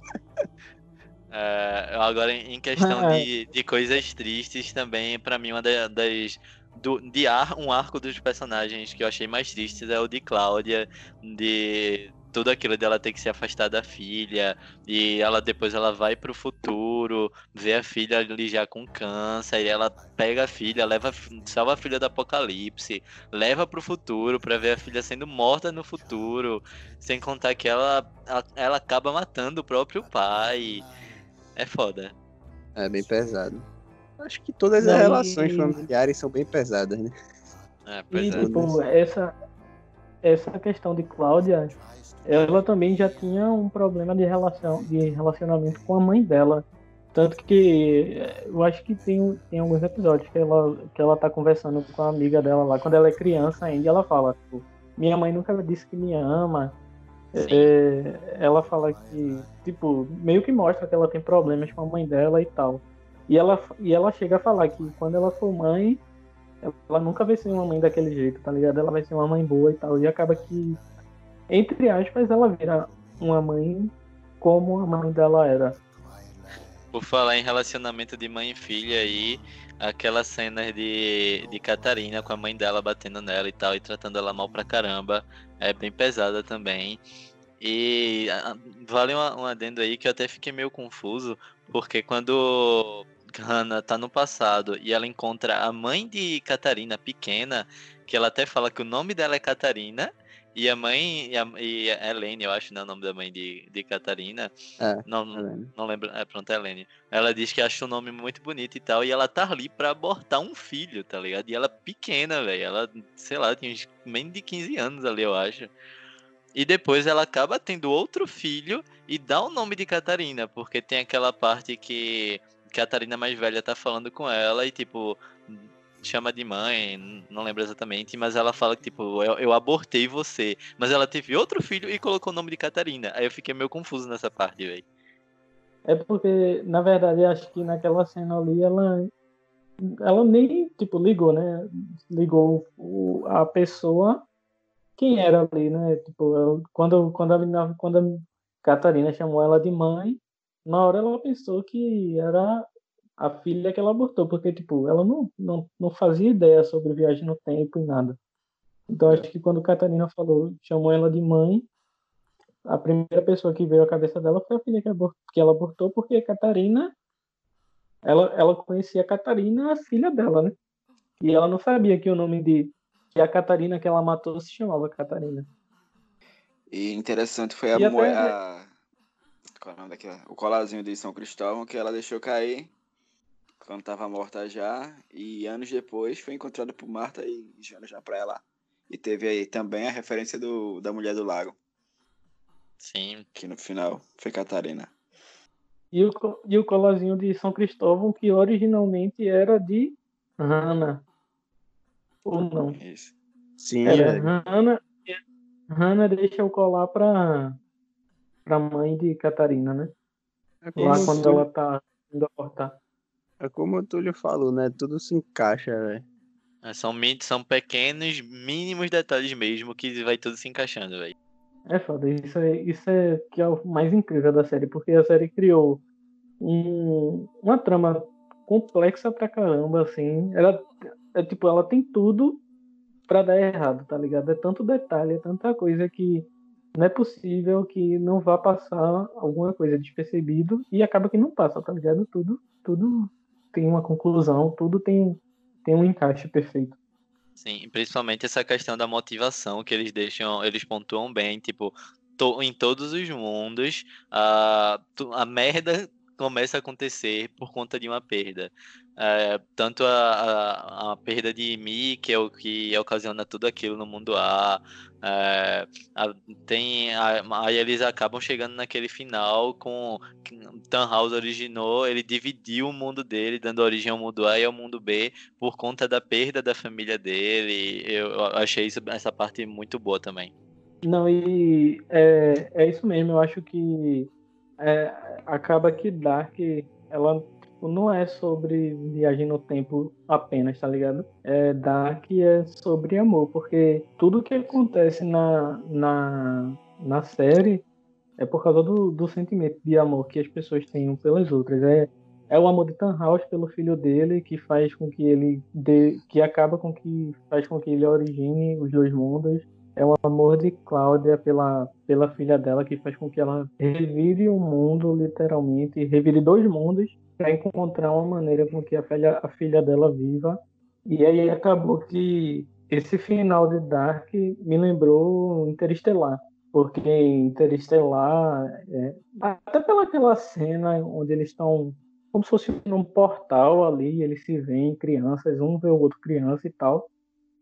É, agora, em questão Ah. de, de coisas tristes, também, pra mim, uma da- das. Do, de ar, um arco dos personagens que eu achei mais tristes é o de Cláudia, de tudo aquilo dela ter que se afastar da filha, e ela depois ela vai pro futuro, vê a filha ali já com câncer, e ela pega a filha, leva, salva a filha do apocalipse, leva pro futuro pra ver a filha sendo morta no futuro, sem contar que ela, ela, ela acaba matando o próprio pai. É foda. É bem pesado. Acho que todas as e- relações familiares são bem pesadas, né? É, E, pois é. tipo, essa, essa questão de Cláudia, ela também já tinha um problema de, relação, de relacionamento com a mãe dela. Tanto que eh, eu acho que tem, tem alguns episódios que ela, que ela tá conversando com a amiga dela lá, quando ela é criança ainda, e ela fala, tipo, minha mãe nunca disse que me ama. É, ela fala que, tipo, meio que mostra que ela tem problemas com a mãe dela e tal. E ela, e ela chega a falar que quando ela for mãe, ela nunca vai ser uma mãe daquele jeito, tá ligado? Ela vai ser uma mãe boa e tal. E acaba que, entre aspas, ela vira uma mãe como a mãe dela era. Por falar em relacionamento de mãe e filha aí, aquela cena de, de Catarina com a mãe dela batendo nela e tal, e tratando ela mal pra caramba, é bem pesada também. E vale um, um adendo aí que eu até fiquei meio confuso, porque quando Hannah tá no passado e ela encontra a mãe de Catarina pequena, que ela até fala que o nome dela é Catarina, e a mãe, e a, e a Helene, eu acho, né, o nome da mãe de, de Catarina. É, Não, não lembro. É, pronto, é Helene. Ela diz que acha o nome muito bonito e tal. E ela tá ali pra abortar um filho, tá ligado? E ela pequena, velho. Ela, sei lá, tinha uns menos de 15 anos ali, eu acho. E depois ela acaba tendo outro filho e dá o nome de Catarina, porque tem aquela parte que Catarina mais velha tá falando com ela e, tipo, chama de mãe, não lembro exatamente, mas ela fala que, tipo, eu, eu abortei você. Mas ela teve outro filho e colocou o nome de Catarina. Aí eu fiquei meio confuso nessa parte, velho. É porque, na verdade, acho que naquela cena ali ela. Ela nem, tipo, ligou, né? Ligou o, a pessoa quem era ali, né? Tipo, quando, quando, a, quando a Catarina chamou ela de mãe, na hora ela pensou que era a filha que ela abortou, porque, tipo, ela não, não, não fazia ideia sobre viagem no tempo e nada. Então, acho que quando Catarina falou, chamou ela de mãe, a primeira pessoa que veio à cabeça dela foi a filha que, abor- que ela abortou, porque Catarina, ela, ela conhecia a Catarina, a filha dela, né? E ela não sabia que o nome de que a Catarina que ela matou se chamava Catarina. E interessante foi a, E moe- até- a- qual é o nome daquela? O colazinho de São Cristóvão que ela deixou cair quando tava morta já. E anos depois foi encontrada por Marta e Jonas na praia lá. E teve aí também a referência do, da Mulher do Lago, Sim. que no final foi Catarina. E o, e o colazinho de São Cristóvão, que originalmente era de Hannah. Ou não? Isso. Sim, Era é. Hannah. Hannah deixa o colar pra, pra mãe de Catarina, né? É Lá quando ela tá indo abortar. É como o Túlio falou, né? Tudo se encaixa, velho. É, São, são pequenos, mínimos detalhes mesmo que vai tudo se encaixando, velho. É foda, isso é, isso é que é o mais incrível da série, porque a série criou um- uma trama complexa pra caramba, assim. Ela, é tipo, ela tem tudo pra dar errado, tá ligado? É tanto detalhe, é tanta coisa que não é possível que não vá passar alguma coisa despercebido e acaba que não passa, tá ligado? Tudo, tudo tem uma conclusão, tudo tem, tem um encaixe perfeito. Sim, principalmente essa questão da motivação que eles deixam, eles pontuam bem, tipo, to- em todos os mundos, a, a merda começa a acontecer por conta de uma perda. É, tanto a, a, a perda de Mi, que é o que ocasiona tudo aquilo no mundo A, é, a- tem aí eles acabam chegando naquele final com Tannhaus originou, ele dividiu o mundo dele, dando origem ao mundo A e ao mundo B, por conta da perda da família dele. Eu achei isso- essa parte muito boa também. Não, e é, é isso mesmo, eu acho que é, acaba que Dark, ela não é sobre viagem no tempo apenas, tá ligado? É, Dark é sobre amor, porque tudo que acontece na, na, na série é por causa do, do sentimento de amor que as pessoas têm pelas outras. É, é o amor de Tannhaus pelo filho dele que faz com que ele dê, que acaba com que faz com que ele origine os dois mundos. É o amor de Cláudia pela, pela filha dela que faz com que ela revire o um mundo, literalmente, revire dois mundos para encontrar uma maneira com que a filha, a filha dela viva. E aí acabou que esse final de Dark me lembrou Interestelar porque Interestelar, é, até pelaquela cena onde eles estão como se fosse num portal ali, eles se veem crianças, um vê o outro criança e tal.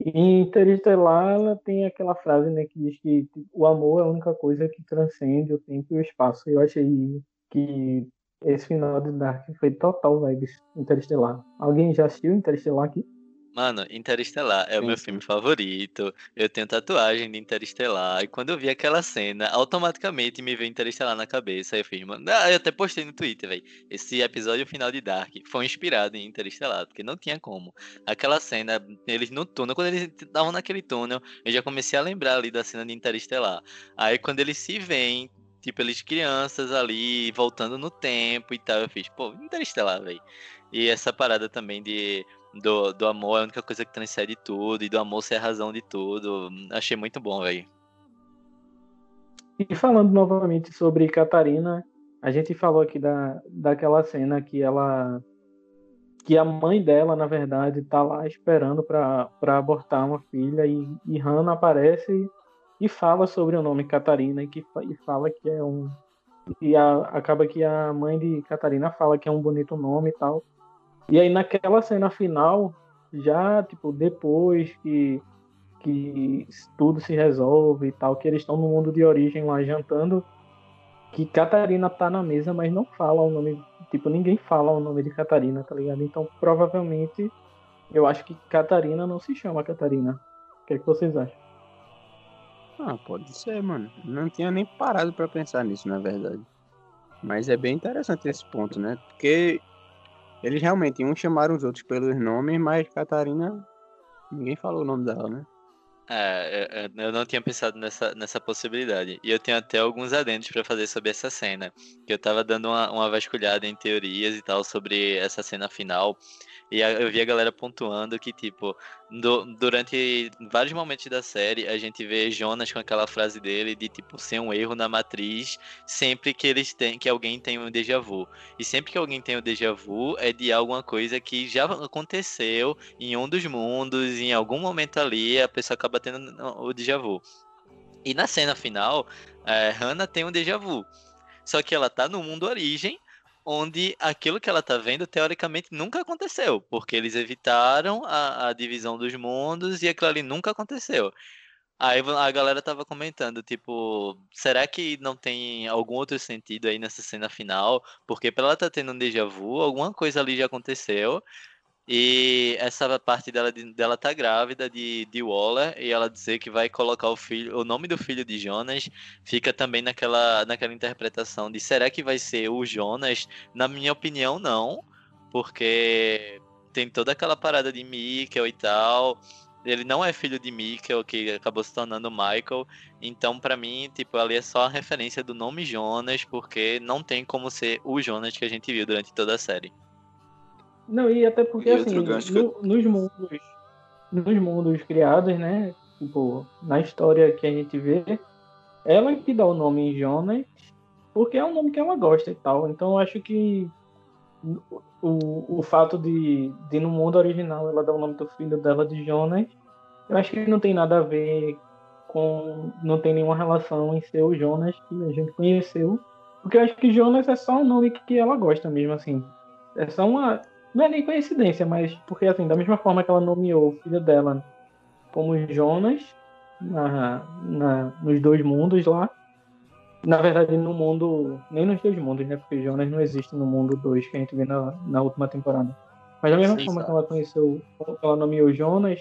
E Interestelar tem aquela frase né, que diz que o amor é a única coisa que transcende o tempo e o espaço. Eu achei que esse final de Dark foi total vibes Interestelar. Alguém já assistiu Interestelar aqui? Mano, Interestelar é o meu filme favorito. Eu tenho tatuagem de Interestelar. E quando eu vi aquela cena, automaticamente me veio Interestelar na cabeça. Aí eu fiz, mano. Ah, eu até postei no Twitter, velho. Esse episódio final de Dark foi inspirado em Interestelar, porque não tinha como. Aquela cena, eles no túnel, quando eles estavam naquele túnel, eu já comecei a lembrar ali da cena de Interestelar. Aí quando eles se veem, tipo, eles crianças ali, voltando no tempo e tal, eu fiz, pô, Interestelar, velho. E essa parada também de do, do amor é a única coisa que transcende tudo, e do amor ser a razão de tudo. Achei muito bom, velho. E falando novamente sobre Catarina, a gente falou aqui da, daquela cena que ela. que a mãe dela, na verdade, tá lá esperando para abortar uma filha, e, e Hannah aparece e, e fala sobre o nome Catarina, e, que, e fala que é um. E a, acaba que a mãe de Catarina fala que é um bonito nome e tal. E aí naquela cena final, já tipo depois que que tudo se resolve e tal, que eles estão no mundo de origem lá jantando, que Catarina tá na mesa, mas não fala o nome, tipo, ninguém fala o nome de Catarina, tá ligado? Então, provavelmente, eu acho que Catarina não se chama Catarina. O que, é que vocês acham? Ah, pode ser, mano. Não tinha nem parado para pensar nisso, na verdade. Mas é bem interessante esse ponto, né? Porque eles realmente iam chamar os outros pelos nomes, mas Catarina. Ninguém falou o nome dela, né? É, eu não tinha pensado nessa, nessa possibilidade. E eu tenho até alguns adendos para fazer sobre essa cena. Que eu tava dando uma, uma vasculhada em teorias e tal sobre essa cena final. E eu vi a galera pontuando que, tipo, do, durante vários momentos da série, a gente vê Jonas com aquela frase dele de, tipo, ser um erro na matriz sempre que eles têm, que alguém tem um déjà vu. E sempre que alguém tem um déjà vu, é de alguma coisa que já aconteceu em um dos mundos, em algum momento ali, a pessoa acaba tendo o déjà vu. E na cena final, é, Hannah tem um déjà vu. Só que ela tá no mundo origem, onde aquilo que ela tá vendo, teoricamente, nunca aconteceu, porque eles evitaram a, a divisão dos mundos e aquilo ali nunca aconteceu. Aí a galera tava comentando, tipo, será que não tem algum outro sentido aí nessa cena final? Porque pra ela tá tendo um déjà vu, alguma coisa ali já aconteceu, e essa parte dela, dela tá grávida de, de Waller e ela dizer que vai colocar o filho, o nome do filho de Jonas fica também naquela, naquela interpretação de será que vai ser o Jonas? Na minha opinião, não, porque tem toda aquela parada de Mikkel e tal. Ele não é filho de Mikkel, que acabou se tornando Michael. Então, para mim, tipo, ali é só a referência do nome Jonas, porque não tem como ser o Jonas que a gente viu durante toda a série. Não, e até porque, e assim, no, nos mundos nos mundos criados, né? Tipo, na história que a gente vê, ela que dá o nome Jonas, porque é um nome que ela gosta e tal. Então eu acho que o, o fato de, de no mundo original ela dar o nome do filho dela de Jonas, eu acho que não tem nada a ver com. não tem nenhuma relação em ser o Jonas que a gente conheceu. Porque eu acho que Jonas é só um nome que ela gosta mesmo, assim. É só uma. Não é nem coincidência, mas porque assim, da mesma forma que ela nomeou o filho dela como Jonas na, na, nos dois mundos lá. Na verdade, no mundo. Nem nos dois mundos, né? Porque Jonas não existe no mundo 2 que a gente vê na, na última temporada. Mas da mesma Sim, forma sabe. que ela conheceu, ela nomeou Jonas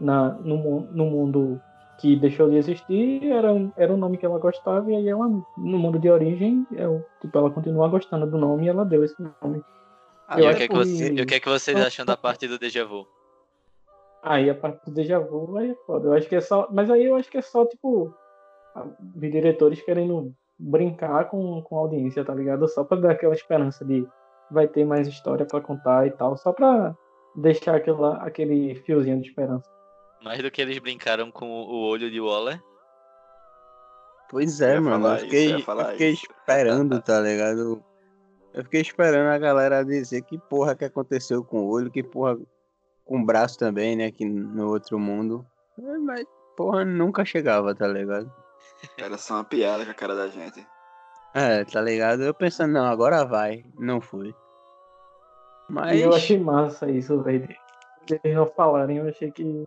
na, no, no mundo que deixou de existir, era, era um nome que ela gostava, e aí ela, no mundo de origem, eu, tipo, ela continua gostando do nome e ela deu esse nome. Ah, E Eu o que, é que, você- e o que é que vocês acham da parte do déjà vu? Aí a parte do déjà vu aí é foda. Eu acho que é só. Mas aí eu acho que é só, tipo, os diretores querendo brincar com, com a audiência, tá ligado? Só pra dar aquela esperança de vai ter mais história pra contar e tal. Só pra deixar aquela, aquele fiozinho de esperança. Mais do que eles brincaram com o olho de Waller. Pois é, mano. falar Eu isso, fiquei, eu fiquei esperando, tá ligado? Eu fiquei esperando a galera dizer que porra que aconteceu com o olho, que porra com o braço também, né? Aqui no outro mundo. É, Mas, porra, nunca chegava, tá ligado? Era só uma piada com a cara da gente. É, tá ligado? Eu pensando, não, agora vai. Não foi. Mas. E eu achei massa isso, velho. de Eles não falarem, eu achei que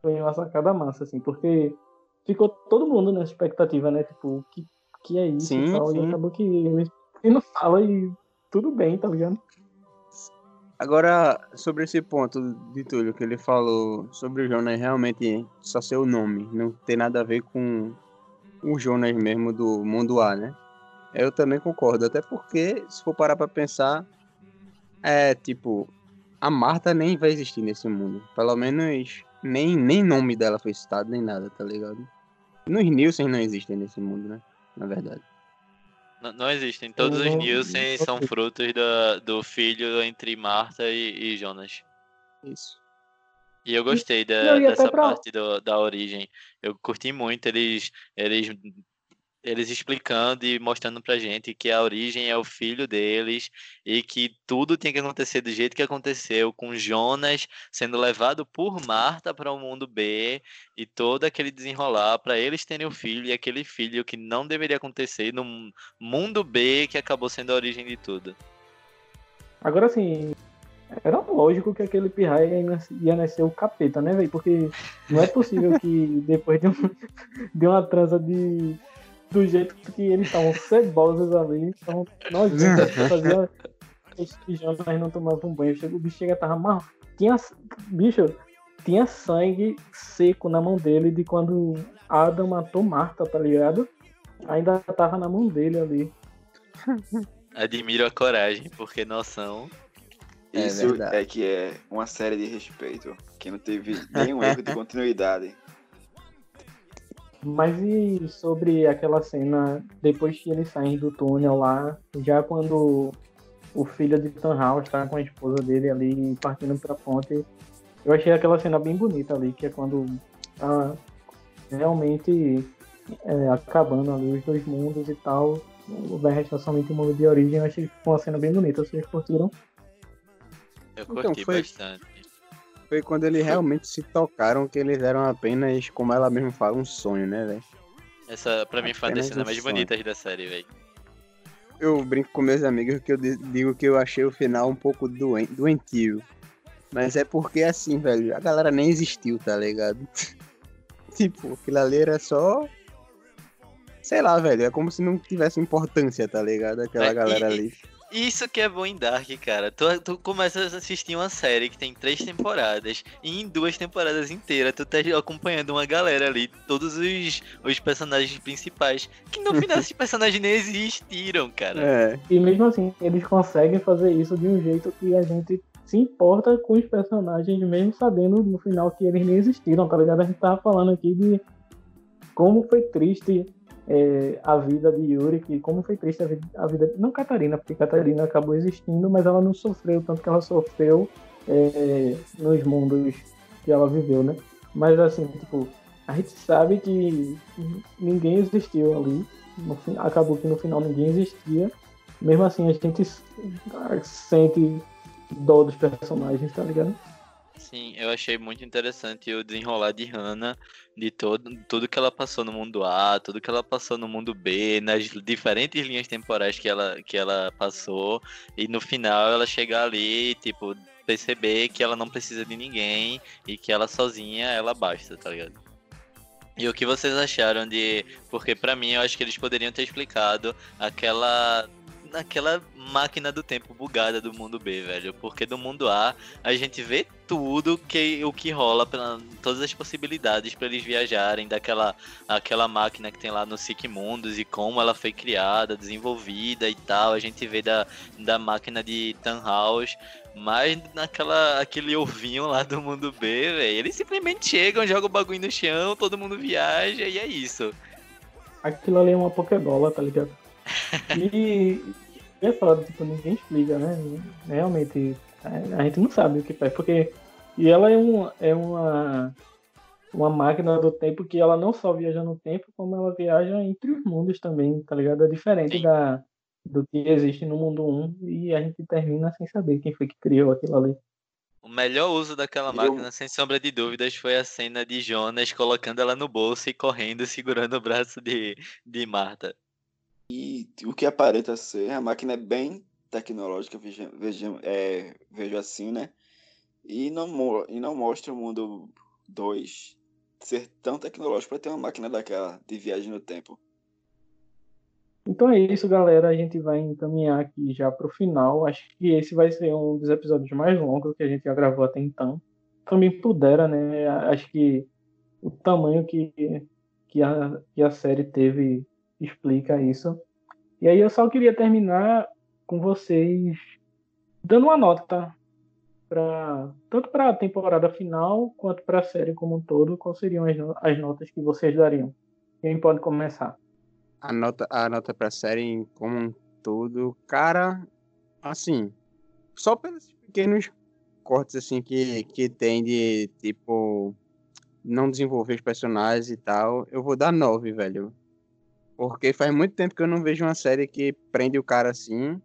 foi uma sacada massa, assim, porque ficou todo mundo nessa expectativa, né? Tipo, o que, que é isso Sim, e tal. sim. E acabou que eles e não fala e tudo bem, tá ligado? Agora, sobre esse ponto de Túlio que ele falou sobre o Jonas realmente só ser o nome, não ter nada a ver com o Jonas mesmo do mundo A, né? Eu também concordo, até porque, se for parar pra pensar, é tipo, a Marta nem vai existir nesse mundo. Pelo menos nem, nem nome dela foi citado, nem nada, tá ligado? Nos Nielsen não existem nesse mundo, né? Na verdade. Não, não existem. Todos os Nielsen são frutos da, do filho entre Marta e, e Jonas. Isso. E eu gostei da- Não, e dessa pra- parte do- da origem. Eu curti muito eles, eles, eles explicando e mostrando pra gente que a origem é o filho deles e que tudo tinha que acontecer do jeito que aconteceu, com Jonas sendo levado por Marta para o mundo B e todo aquele desenrolar para eles terem o filho e aquele filho que não deveria acontecer no mundo B que acabou sendo a origem de tudo. Agora assim, era lógico que aquele pirraia ia nas- ia nascer o capeta, né, velho? Porque não é possível que depois de, um, de uma transa de. Do jeito que eles estavam cebosos ali, estavam nojentos, fazia. Esse Jonas não tomava um banho, chegou- o bicho chega tava mal. Tinha. Bicho, tinha sangue seco na mão dele de quando Adam matou Marta, tá ligado? Ainda tava na mão dele ali. Admiro a coragem, porque noção. É Isso verdade. é que é uma série de respeito, que não teve nenhum erro de continuidade. Mas e sobre aquela cena depois que eles saem do túnel lá, já quando o filho de Tan House tá com a esposa dele ali partindo pra ponte, eu achei aquela cena bem bonita ali, que é quando tá realmente é, acabando ali os dois mundos e tal. Vai restar somente o mundo de origem, eu achei que foi uma cena bem bonita, vocês curtiram? Eu Então, curti foi- bastante. Foi quando eles realmente se tocaram que eles eram apenas, como ela mesma fala, um sonho, né, velho? Essa, pra mim, foi uma das cenas um mais sonho. bonitas da série, velho. Eu brinco com meus amigos que eu di- digo que eu achei o final um pouco doen- doentio. Mas é porque, assim, velho, a galera nem existiu, tá ligado? tipo, aquilo ali era só. Sei lá, velho, é como se não tivesse importância, tá ligado? Aquela É, galera e- ali. Isso que é bom em Dark, cara. Tu, tu começa a assistir uma série que tem três temporadas, e em duas temporadas inteiras tu tá acompanhando uma galera ali, todos os, os personagens principais, que no final esses personagens nem existiram, cara. É, E mesmo assim, eles conseguem fazer isso de um jeito que a gente se importa com os personagens, mesmo sabendo no final que eles nem existiram, tá ligado? A gente tava falando aqui de como foi triste é, a vida de Yuri, que como foi triste a vida, a vida. Não Catarina, porque Catarina acabou existindo, mas ela não sofreu tanto que ela sofreu é, nos mundos que ela viveu, né? Mas assim, tipo, a gente sabe que ninguém existiu ali. No acabou que no final ninguém existia. Mesmo assim, a gente sente dó dos personagens, tá ligado? Sim, eu achei muito interessante o desenrolar de Hannah, de todo, tudo que ela passou no mundo A, tudo que ela passou no mundo B, nas diferentes linhas temporais que ela, que ela passou, e no final ela chegar ali tipo, perceber que ela não precisa de ninguém e que ela sozinha, ela basta, tá ligado? E o que vocês acharam de. Porque pra mim eu acho que eles poderiam ter explicado aquela. Naquela máquina do tempo bugada do mundo B, velho. Porque do mundo A a gente vê tudo que o que rola, pra, todas as possibilidades para eles viajarem daquela aquela máquina que tem lá no Sick Mundos e como ela foi criada, desenvolvida e tal. A gente vê da, da máquina de Tannhaus mas naquela aquele ovinho lá do mundo B, velho, eles simplesmente chegam, jogam o bagulho no chão, todo mundo viaja e é isso. Aquilo ali é uma Pokébola, tá ligado? E é foda, tipo, ninguém explica, né? Realmente, a gente não sabe o que faz, porque. E ela é, um, é uma, uma máquina do tempo que ela não só viaja no tempo, como ela viaja entre os mundos também, tá ligado? É diferente da, do que existe no mundo 1 e a gente termina sem saber quem foi que criou aquilo ali. O melhor uso daquela Eu- máquina, sem sombra de dúvidas, foi a cena de Jonas colocando ela no bolso e correndo, segurando o braço de, de Marta. E o que aparenta ser, a máquina é bem tecnológica, veja, veja- é, vejo assim, né? E não, e não mostra o mundo 2 ser tão tecnológico para ter uma máquina daquela de viagem no tempo. Então é isso, galera. A gente vai encaminhar aqui já pro final. Acho que esse vai ser um dos episódios mais longos que a gente já gravou até então. Também pudera, né? Acho que o tamanho que, que, a, que a série teve explica isso. E aí eu só queria terminar com vocês dando uma nota para tanto para a temporada final quanto para a série como um todo. Quais seriam as, as notas que vocês dariam? Quem pode começar? A nota, a nota pra série em como um todo, cara, assim, só pelos pequenos cortes assim que, que tem de tipo não desenvolver os personagens e tal, eu vou dar 9, velho. Porque faz muito tempo que eu não vejo uma série que prende o cara assim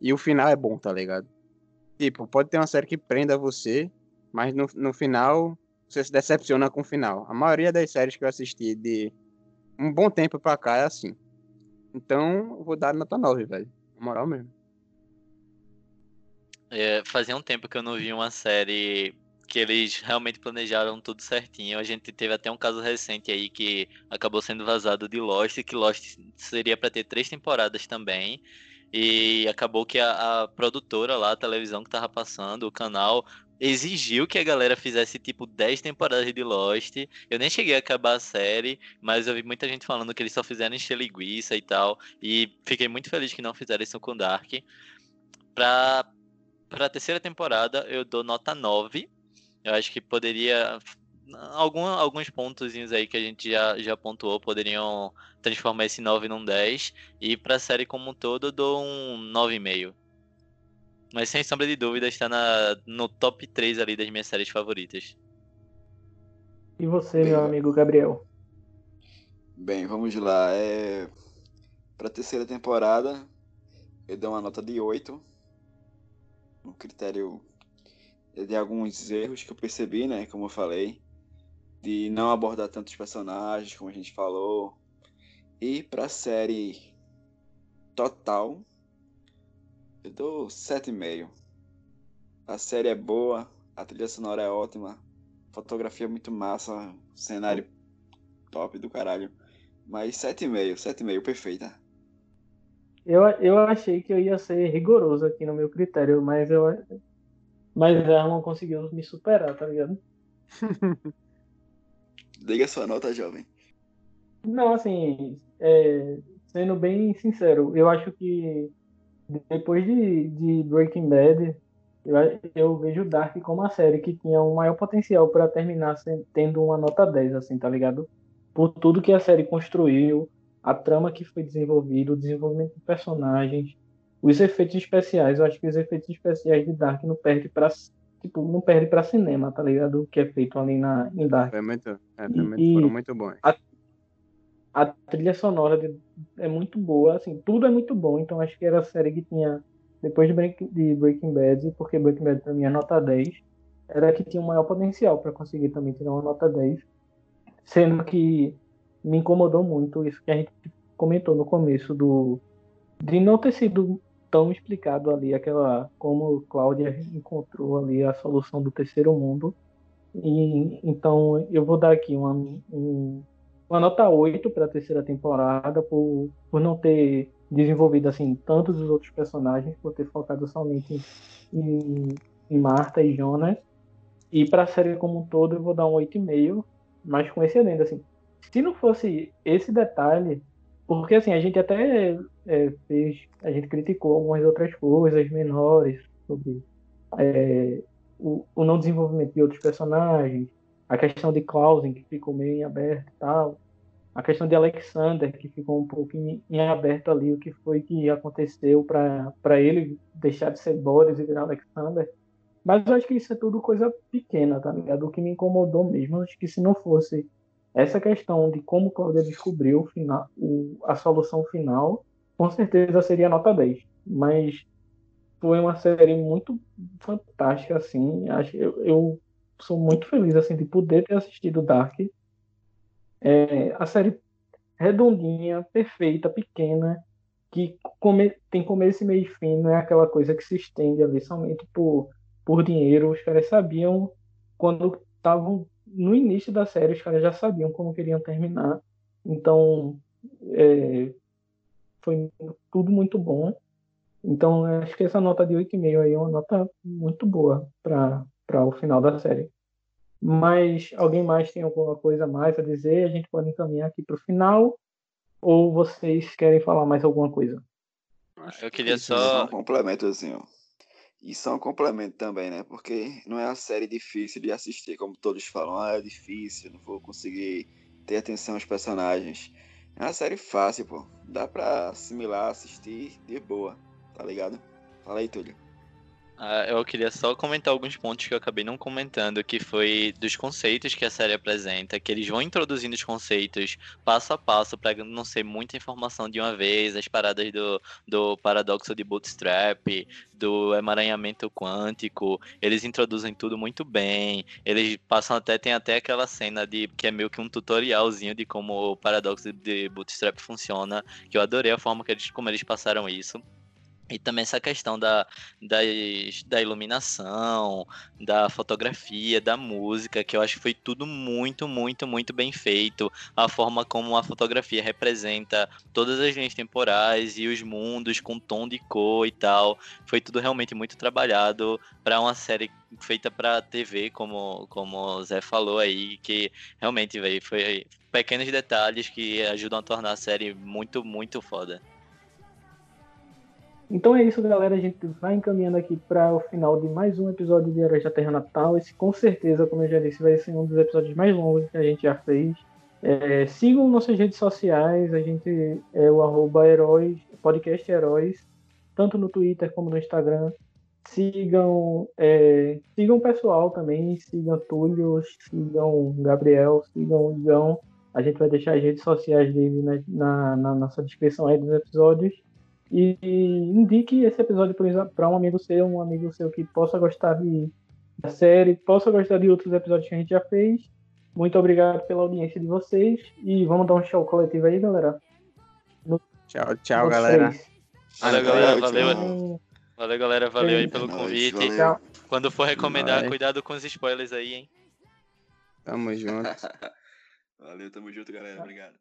e o final é bom, tá ligado? Tipo, pode ter uma série que prenda você, mas no, no final você se decepciona com o final. A maioria das séries que eu assisti de um bom tempo pra cá é assim. Então, eu vou dar nota 9, velho. Na moral mesmo. É, fazia um tempo que eu não vi uma série que eles realmente planejaram tudo certinho. A gente teve até um caso recente aí que acabou sendo vazado de Lost, que Lost seria para ter três temporadas também. E acabou que a, a produtora lá, a televisão que tava passando, o canal, exigiu que a galera fizesse tipo 10 temporadas de Lost. Eu nem cheguei a acabar a série, mas eu vi muita gente falando que eles só fizeram encher linguiça e tal. E fiquei muito feliz que não fizeram isso com Dark. Pra, pra terceira temporada, eu dou nota 9. Eu acho que poderia. Algum, alguns pontozinhos aí que a gente já, já pontuou poderiam transformar esse 9 num 10. E pra série como um todo, eu dou um 9,5. Mas sem sombra de dúvida, está na, no top 3 ali das minhas séries favoritas. E você, Bem, meu amigo Gabriel? Bem, vamos lá. É... Para terceira temporada, eu dou uma nota de 8. Um critério de alguns erros que eu percebi, né? Como eu falei. De não abordar tantos personagens, como a gente falou. E pra série total, eu dou 7,5. A série é boa, a trilha sonora é ótima, fotografia é muito massa, cenário top do caralho. Mas 7,5, 7,5, perfeita. Eu, eu achei que eu ia ser rigoroso aqui no meu critério, mas eu mas ela não conseguiu me superar, tá ligado? Diga sua nota, jovem. Não, assim, é, sendo bem sincero, eu acho que depois de, de Breaking Bad, eu, eu vejo Dark como uma série que tinha um maior potencial para terminar sem- tendo uma nota 10, assim, tá ligado? Por tudo que a série construiu, a trama que foi desenvolvida, o desenvolvimento de personagens, os efeitos especiais. Eu acho que os efeitos especiais de Dark não perde para tipo, não perde para cinema, tá ligado? O que é feito ali na, em Dark. Foi muito, é, E- e- foram muito bons. a trilha sonora de- é muito boa, assim, tudo é muito bom, então acho que era a série que tinha, depois de, Break- de Breaking Bad, porque Breaking Bad pra mim é nota 10, era a que tinha o maior potencial para conseguir também tirar uma nota 10, sendo que me incomodou muito isso que a gente comentou no começo do de não ter sido tão explicado ali aquela como Cláudia encontrou ali a solução do terceiro mundo e então eu vou dar aqui uma, um uma nota 8 para a terceira temporada, por, por não ter desenvolvido assim tantos os outros personagens, por ter focado somente em, em Marta e Jonas. E para a série como um todo eu vou dar um 8,5, mas com esse adendo, assim, se não fosse esse detalhe, porque assim, a gente até é, fez, a gente criticou algumas outras coisas menores sobre é, o, o, não desenvolvimento de outros personagens, a questão de Clausen, que ficou meio em aberto e tal, a questão de Alexander, que ficou um pouco em, em aberto ali, o que foi que aconteceu para ele deixar de ser Boris e virar Alexander. Mas eu acho que isso é tudo coisa pequena, tá ligado? O que me incomodou mesmo, acho que se não fosse essa questão de como Cláudia descobriu o final, o, a solução final, com certeza seria nota 10. Mas foi uma série muito fantástica, assim. Eu, eu sou muito feliz assim de poder ter assistido Dark. É, a série redondinha, perfeita, pequena, que come, tem começo, meio e fim, não é aquela coisa que se estende ali somente por, por dinheiro. Os caras sabiam quando estavam no início da série, os caras já sabiam como queriam terminar. Então, é, foi tudo muito bom. Então, acho que essa nota de 8,5 aí é uma nota muito boa para o final da série. Mas alguém mais tem alguma coisa mais a dizer? A gente pode encaminhar aqui para o final. Ou vocês querem falar mais alguma coisa? Eu queria só. Um complemento assim, ó. Isso é um complemento também, né? Porque não é uma série difícil de assistir, como todos falam. Ah, é difícil, não vou conseguir ter atenção aos personagens. É uma série fácil, pô. Dá pra assimilar, assistir de boa, tá ligado? Fala aí, Túlio. Ah, eu queria só comentar alguns pontos que eu acabei não comentando, que foi dos conceitos que a série apresenta, que eles vão introduzindo os conceitos passo a passo para não ser muita informação de uma vez, as paradas do, do paradoxo de bootstrap, do emaranhamento quântico, eles introduzem tudo muito bem, eles passam até, tem até aquela cena de que é meio que um tutorialzinho de como o paradoxo de bootstrap funciona, que eu adorei a forma que eles, como eles passaram isso. E também essa questão da, das, da iluminação, da fotografia, da música, que eu acho que foi tudo muito, muito, muito bem feito. A forma como a fotografia representa todas as linhas temporais e os mundos com tom de cor e tal. Foi tudo realmente muito trabalhado para uma série feita para TV, como, como o Zé falou aí, que realmente véio, foi pequenos detalhes que ajudam a tornar a série muito, muito foda. Então é isso, galera. A gente vai encaminhando aqui para o final de mais um episódio de Heróis da Terra Natal. Esse, com certeza, como eu já disse, vai ser um dos episódios mais longos que a gente já fez. É, sigam nossas redes sociais. A gente é o arroba heróis, podcast Heróis, tanto no Twitter como no Instagram. Sigam, é, sigam o pessoal também. Sigam Túlio, sigam Gabriel, sigam Igão. A gente vai deixar as redes sociais dele na, na, na nossa descrição aí dos episódios. E indique esse episódio para um amigo seu, um amigo seu que possa gostar de, da série, possa gostar de outros episódios que a gente já fez. Muito obrigado pela audiência de vocês e vamos dar um show coletivo aí, galera. No, tchau, tchau, galera. Valeu, galera. Valeu. Valeu, galera. Valeu aí pelo convite. Quando for recomendar, Vai. cuidado com os spoilers aí, hein? Tamo junto. Valeu, tamo junto, galera. Obrigado.